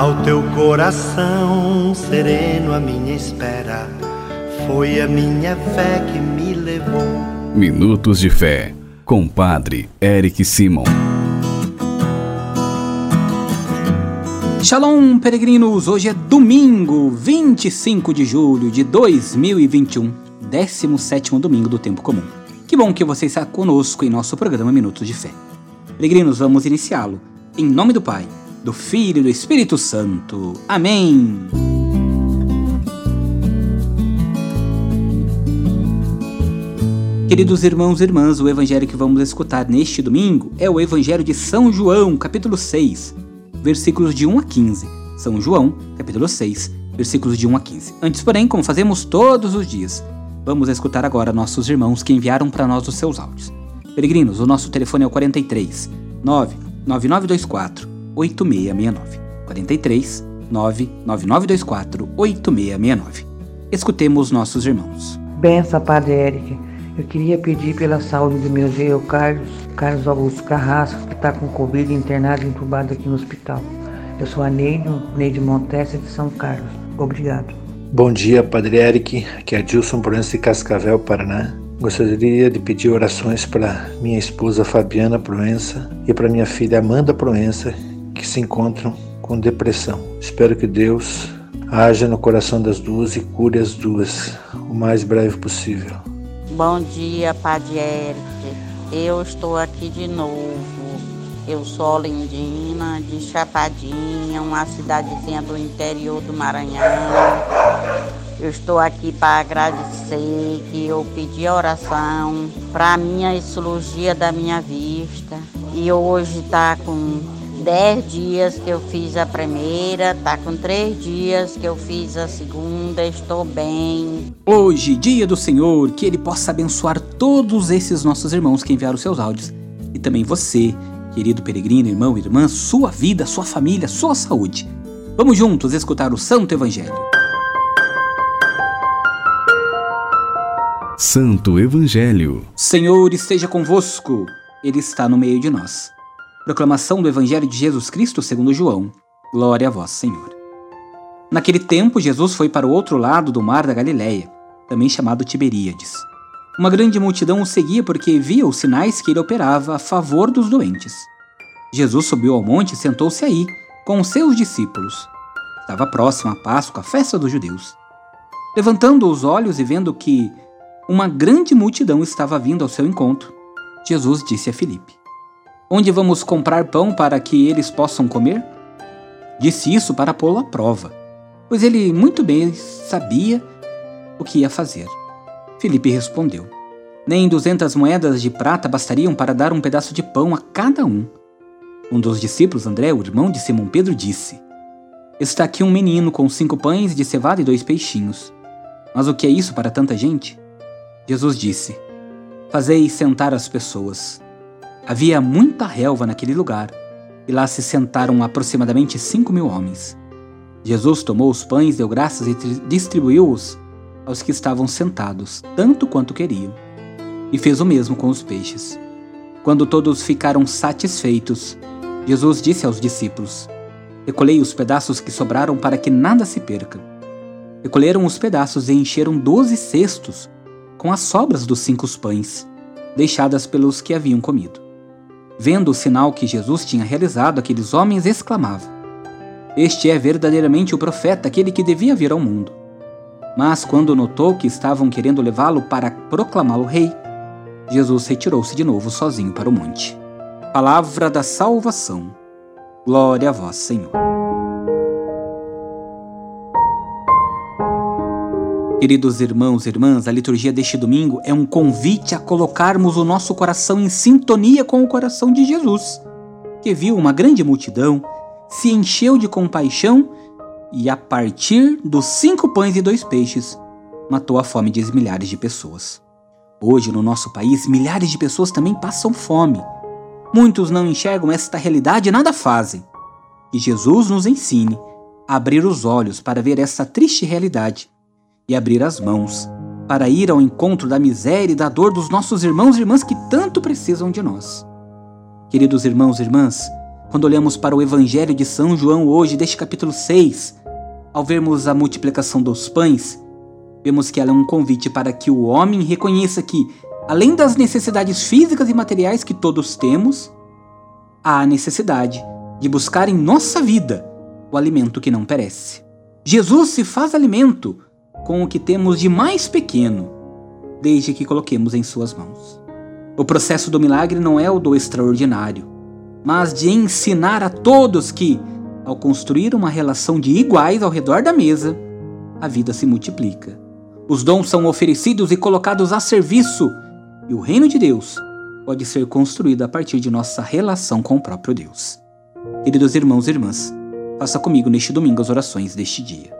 Ao teu coração sereno, a minha espera foi a minha fé que me levou. Minutos de Fé, com Padre Eric Simon. Shalom, peregrinos! Hoje é domingo, 25 de julho de 2021, 17 domingo do Tempo Comum. Que bom que você está conosco em nosso programa Minutos de Fé. Peregrinos, vamos iniciá-lo. Em nome do Pai, do Filho e do Espírito Santo. Amém! Queridos irmãos e irmãs, o evangelho que vamos escutar neste domingo é o Evangelho de São João, capítulo 6, versículos de 1 a 15. São João, capítulo 6, versículos de 1 a 15. Antes, porém, como fazemos todos os dias, vamos escutar agora nossos irmãos que enviaram para nós os seus áudios. Peregrinos, o nosso telefone é o 43 99924 8669. 43 99924 8669. Escutemos nossos irmãos. Benção, Padre Eric. Eu queria pedir pela saúde do meu genro Carlos, Carlos Augusto Carrasco, que está com Covid internado e entubado aqui no hospital. Eu sou a Neide, Neide Montessa de São Carlos. Obrigado. Bom dia, Padre Eric. Aqui é Dilson Proença de Cascavel, Paraná. Gostaria de pedir orações para minha esposa Fabiana Proença e para minha filha Amanda Proença, que se encontram com depressão. Espero que Deus haja no coração das duas e cure as duas o mais breve possível. Bom dia, Padre Eric. Eu estou aqui de novo. Eu sou Olindina, de Chapadinha, uma cidadezinha do interior do Maranhão. Eu estou aqui para agradecer que eu pedi oração para a minha cirurgia da minha vista. E hoje está com 10 dias que eu fiz a primeira, tá com 3 dias que eu fiz a segunda, estou bem. Hoje, dia do Senhor, que Ele possa abençoar todos esses nossos irmãos que enviaram seus áudios. E também você, querido peregrino, irmão e irmã, sua vida, sua família, sua saúde. Vamos juntos escutar o Santo Evangelho. Santo Evangelho. Senhor esteja convosco, Ele está no meio de nós. Proclamação do Evangelho de Jesus Cristo segundo João. Glória a vós, Senhor. Naquele tempo, Jesus foi para o outro lado do mar da Galiléia, também chamado Tiberíades. Uma grande multidão o seguia porque via os sinais que ele operava a favor dos doentes. Jesus subiu ao monte e sentou-se aí, com os seus discípulos. Estava próxima a Páscoa, a festa dos judeus. Levantando os olhos e vendo que uma grande multidão estava vindo ao seu encontro. Jesus disse a Filipe: Onde vamos comprar pão para que eles possam comer? Disse isso para pô-lo à prova, pois ele muito bem sabia o que ia fazer. Filipe respondeu: Nem duzentas moedas de prata bastariam para dar um pedaço de pão a cada um. Um dos discípulos, André, o irmão de Simão Pedro, disse: Está aqui um menino com cinco pães de cevada e dois peixinhos. Mas o que é isso para tanta gente? Jesus disse: Fazei sentar as pessoas. Havia muita relva naquele lugar, e lá se sentaram aproximadamente cinco mil homens. Jesus tomou os pães, deu graças e distribuiu-os aos que estavam sentados, tanto quanto queriam. E fez o mesmo com os peixes. Quando todos ficaram satisfeitos, Jesus disse aos discípulos: Recolhei os pedaços que sobraram para que nada se perca. Recolheram os pedaços e encheram doze cestos com as sobras dos cinco pães, deixadas pelos que haviam comido. Vendo o sinal que Jesus tinha realizado, aqueles homens exclamavam: Este é verdadeiramente o profeta, aquele que devia vir ao mundo. Mas quando notou que estavam querendo levá-lo para proclamá-lo rei, Jesus retirou-se de novo sozinho para o monte. Palavra da salvação. Glória a vós, Senhor. Queridos irmãos e irmãs, a liturgia deste domingo é um convite a colocarmos o nosso coração em sintonia com o coração de Jesus, que viu uma grande multidão, se encheu de compaixão e, a partir dos cinco pães e dois peixes, matou a fome de milhares de pessoas. Hoje, no nosso país, milhares de pessoas também passam fome. Muitos não enxergam esta realidade e nada fazem. Que Jesus nos ensine a abrir os olhos para ver essa triste realidade e abrir as mãos para ir ao encontro da miséria e da dor dos nossos irmãos e irmãs que tanto precisam de nós. Queridos irmãos e irmãs, quando olhamos para o Evangelho de São João hoje, deste capítulo 6, ao vermos a multiplicação dos pães, vemos que ela é um convite para que o homem reconheça que, além das necessidades físicas e materiais que todos temos, há a necessidade de buscar em nossa vida o alimento que não perece. Jesus se faz alimento com o que temos de mais pequeno, desde que coloquemos em Suas mãos. O processo do milagre não é o do extraordinário, mas de ensinar a todos que, ao construir uma relação de iguais ao redor da mesa, a vida se multiplica. Os dons são oferecidos e colocados a serviço, e o reino de Deus pode ser construído a partir de nossa relação com o próprio Deus. Queridos irmãos e irmãs, faça comigo neste domingo as orações deste dia.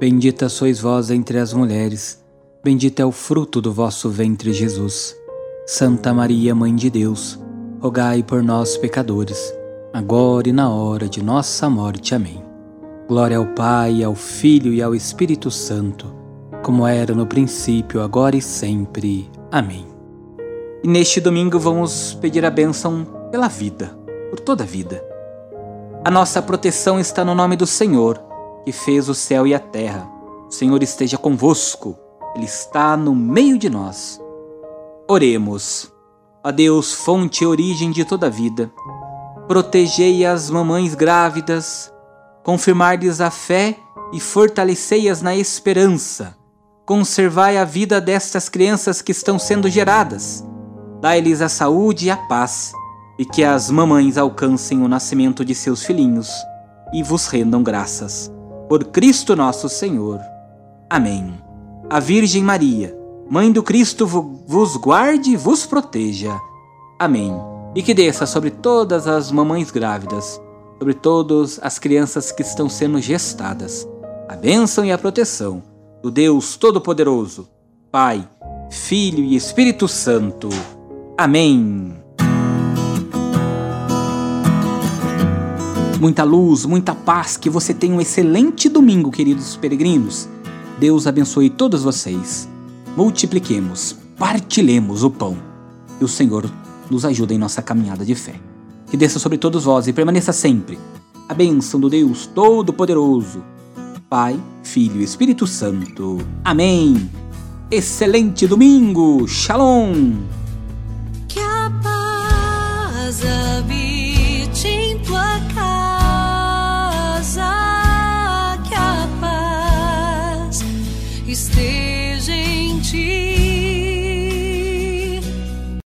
Bendita sois vós entre as mulheres, bendito é o fruto do vosso ventre, Jesus. Santa Maria, Mãe de Deus, rogai por nós, pecadores, agora e na hora de nossa morte. Amém. Glória ao Pai, ao Filho e ao Espírito Santo, como era no princípio, agora e sempre. Amém. E neste domingo vamos pedir a bênção pela vida, por toda a vida a nossa proteção está no nome do Senhor, que fez o céu e a terra. O Senhor esteja convosco, Ele está no meio de nós. Oremos. A Deus, fonte e origem de toda a vida, protegei as mamães grávidas, confirmar-lhes a fé e fortalecei-as na esperança. Conservai a vida destas crianças que estão sendo geradas. Dai-lhes a saúde e a paz e que as mamães alcancem o nascimento de seus filhinhos e vos rendam graças. Por Cristo nosso Senhor. Amém. A Virgem Maria, Mãe do Cristo, vos guarde e vos proteja. Amém. E que desça sobre todas as mamães grávidas, sobre todas as crianças que estão sendo gestadas, a bênção e a proteção do Deus Todo-Poderoso, Pai, Filho e Espírito Santo. Amém. Muita luz, muita paz, que você tenha um excelente domingo, queridos peregrinos. Deus abençoe todos vocês. Multipliquemos, partilhemos o pão. E o Senhor nos ajude em nossa caminhada de fé. Que desça sobre todos vós e permaneça sempre a bênção do Deus Todo-Poderoso, Pai, Filho e Espírito Santo. Amém. Excelente domingo. Shalom.